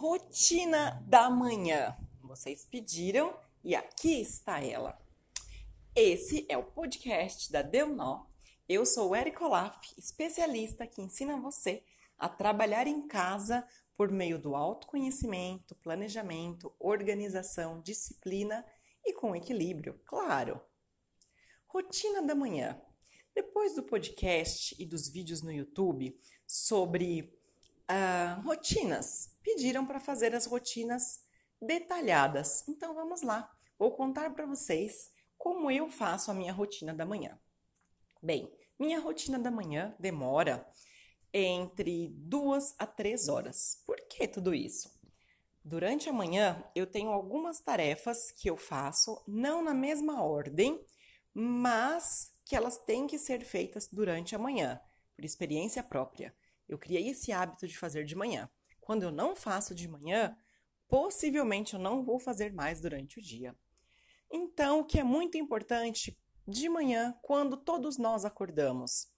Rotina da manhã. Vocês pediram e aqui está ela. Esse é o podcast da Deu Nó. Eu sou Eric Olaf, especialista que ensina você a trabalhar em casa por meio do autoconhecimento, planejamento, organização, disciplina e com equilíbrio, claro. Rotina da manhã. Depois do podcast e dos vídeos no YouTube sobre uh, rotinas. Pediram para fazer as rotinas detalhadas. Então vamos lá. Vou contar para vocês como eu faço a minha rotina da manhã. Bem, minha rotina da manhã demora entre duas a três horas. Por que tudo isso? Durante a manhã eu tenho algumas tarefas que eu faço, não na mesma ordem, mas que elas têm que ser feitas durante a manhã, por experiência própria. Eu criei esse hábito de fazer de manhã. Quando eu não faço de manhã, possivelmente eu não vou fazer mais durante o dia. Então, o que é muito importante de manhã, quando todos nós acordamos,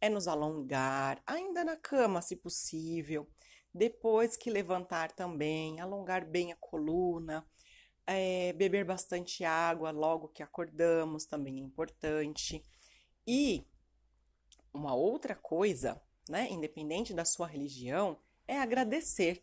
é nos alongar, ainda na cama, se possível. Depois que levantar também, alongar bem a coluna, é, beber bastante água logo que acordamos também é importante. E uma outra coisa né, independente da sua religião, é agradecer.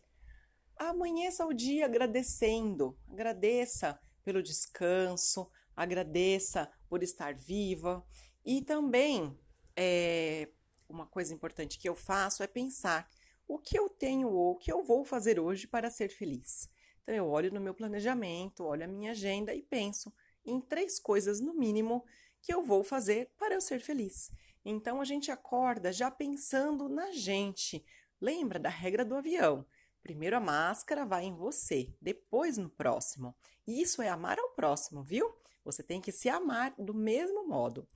Amanheça o dia agradecendo, agradeça pelo descanso, agradeça por estar viva e também é, uma coisa importante que eu faço é pensar o que eu tenho ou o que eu vou fazer hoje para ser feliz. Então eu olho no meu planejamento, olho a minha agenda e penso em três coisas no mínimo que eu vou fazer para eu ser feliz. Então a gente acorda já pensando na gente. Lembra da regra do avião? Primeiro a máscara vai em você, depois no próximo. Isso é amar ao próximo, viu? Você tem que se amar do mesmo modo.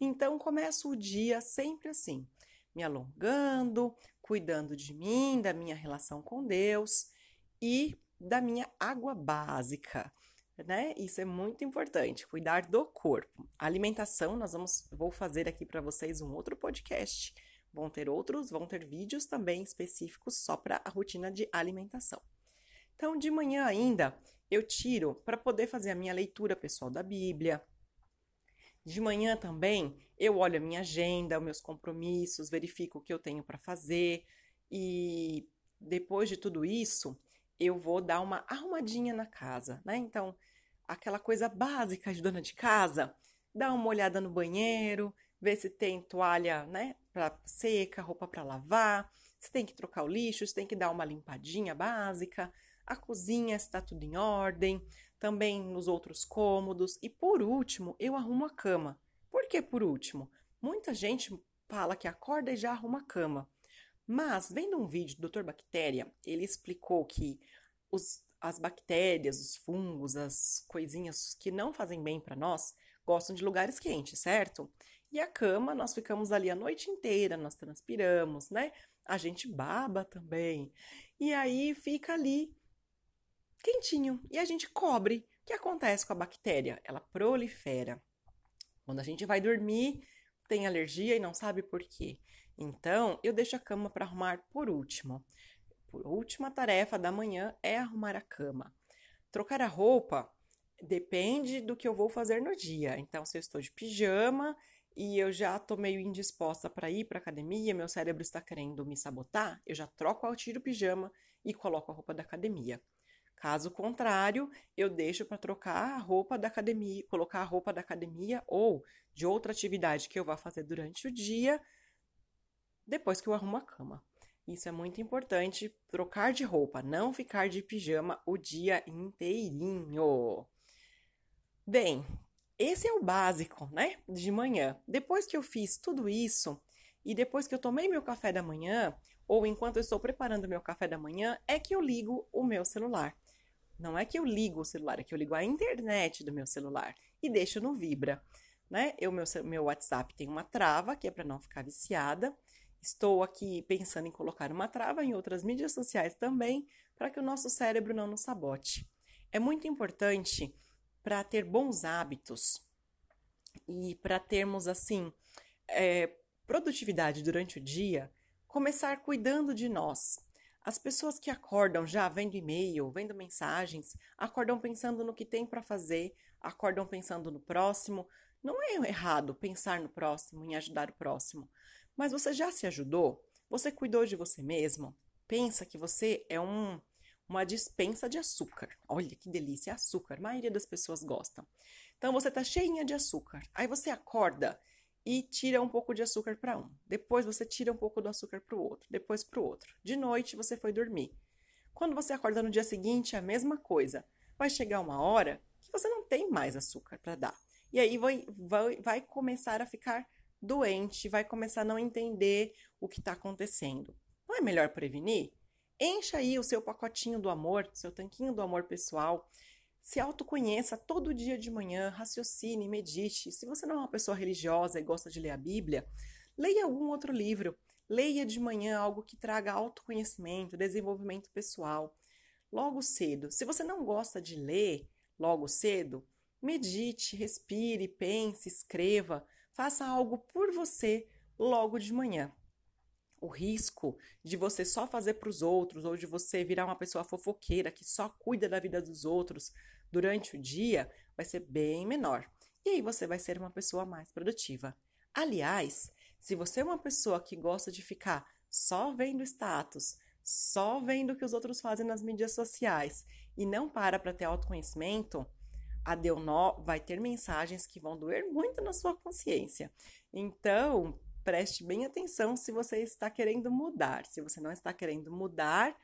Então começo o dia sempre assim, me alongando, cuidando de mim, da minha relação com Deus e da minha água básica né? Isso é muito importante, cuidar do corpo. Alimentação, nós vamos, vou fazer aqui para vocês um outro podcast. Vão ter outros, vão ter vídeos também específicos só para a rotina de alimentação. Então, de manhã ainda, eu tiro para poder fazer a minha leitura pessoal da Bíblia. De manhã também, eu olho a minha agenda, os meus compromissos, verifico o que eu tenho para fazer e depois de tudo isso, eu vou dar uma arrumadinha na casa, né? Então, aquela coisa básica de dona de casa, dá uma olhada no banheiro, ver se tem toalha, né, para seca, roupa para lavar, se tem que trocar o lixo, se tem que dar uma limpadinha básica, a cozinha está tudo em ordem, também nos outros cômodos e por último, eu arrumo a cama. Por que por último? Muita gente fala que acorda e já arruma a cama. Mas, vendo um vídeo do Dr. Bactéria, ele explicou que os, as bactérias, os fungos, as coisinhas que não fazem bem para nós, gostam de lugares quentes, certo? E a cama, nós ficamos ali a noite inteira, nós transpiramos, né? A gente baba também. E aí fica ali quentinho e a gente cobre. O que acontece com a bactéria? Ela prolifera. Quando a gente vai dormir, tem alergia e não sabe por quê. Então, eu deixo a cama para arrumar por último. Por última tarefa da manhã é arrumar a cama. Trocar a roupa depende do que eu vou fazer no dia. Então, se eu estou de pijama e eu já estou meio indisposta para ir para academia, meu cérebro está querendo me sabotar, eu já troco, eu tiro o pijama e coloco a roupa da academia. Caso contrário, eu deixo para trocar a roupa da academia, colocar a roupa da academia ou de outra atividade que eu vá fazer durante o dia depois que eu arrumo a cama. Isso é muito importante, trocar de roupa, não ficar de pijama o dia inteirinho. Bem, esse é o básico, né? De manhã. Depois que eu fiz tudo isso e depois que eu tomei meu café da manhã, ou enquanto eu estou preparando meu café da manhã, é que eu ligo o meu celular. Não é que eu ligo o celular, é que eu ligo a internet do meu celular e deixo no vibra, né? Eu meu meu WhatsApp tem uma trava que é para não ficar viciada Estou aqui pensando em colocar uma trava em outras mídias sociais também, para que o nosso cérebro não nos sabote. É muito importante para ter bons hábitos e para termos assim é, produtividade durante o dia, começar cuidando de nós. As pessoas que acordam já vendo e-mail, vendo mensagens, acordam pensando no que tem para fazer, acordam pensando no próximo. Não é errado pensar no próximo, em ajudar o próximo. Mas você já se ajudou? Você cuidou de você mesmo? Pensa que você é um, uma dispensa de açúcar. Olha que delícia, açúcar. A maioria das pessoas gostam. Então você tá cheinha de açúcar. Aí você acorda e tira um pouco de açúcar para um. Depois você tira um pouco do açúcar para o outro, depois para o outro. De noite você foi dormir. Quando você acorda no dia seguinte, é a mesma coisa. Vai chegar uma hora que você não tem mais açúcar para dar. E aí vai, vai, vai começar a ficar doente, vai começar a não entender o que está acontecendo. Não é melhor prevenir? Encha aí o seu pacotinho do amor, seu tanquinho do amor pessoal. Se autoconheça todo dia de manhã, raciocine, medite. Se você não é uma pessoa religiosa e gosta de ler a Bíblia, leia algum outro livro. Leia de manhã algo que traga autoconhecimento, desenvolvimento pessoal. Logo cedo. Se você não gosta de ler logo cedo, medite, respire, pense, escreva, faça algo por você logo de manhã o risco de você só fazer para os outros ou de você virar uma pessoa fofoqueira que só cuida da vida dos outros durante o dia vai ser bem menor. E aí você vai ser uma pessoa mais produtiva. Aliás, se você é uma pessoa que gosta de ficar só vendo status, só vendo o que os outros fazem nas mídias sociais e não para para ter autoconhecimento, a Deu Nó vai ter mensagens que vão doer muito na sua consciência. Então, preste bem atenção se você está querendo mudar. Se você não está querendo mudar,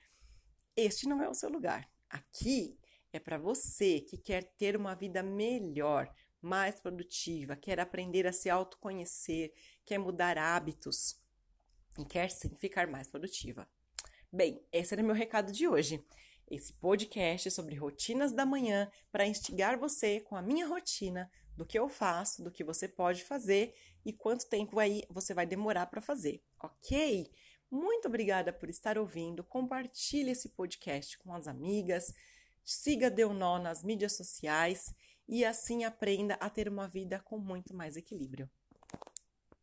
este não é o seu lugar. Aqui é para você que quer ter uma vida melhor, mais produtiva, quer aprender a se autoconhecer, quer mudar hábitos e quer sim ficar mais produtiva. Bem, esse era meu recado de hoje. Esse podcast sobre rotinas da manhã para instigar você com a minha rotina do que eu faço, do que você pode fazer e quanto tempo aí você vai demorar para fazer, ok? Muito obrigada por estar ouvindo. Compartilhe esse podcast com as amigas. Siga Deu Nó nas mídias sociais e assim aprenda a ter uma vida com muito mais equilíbrio.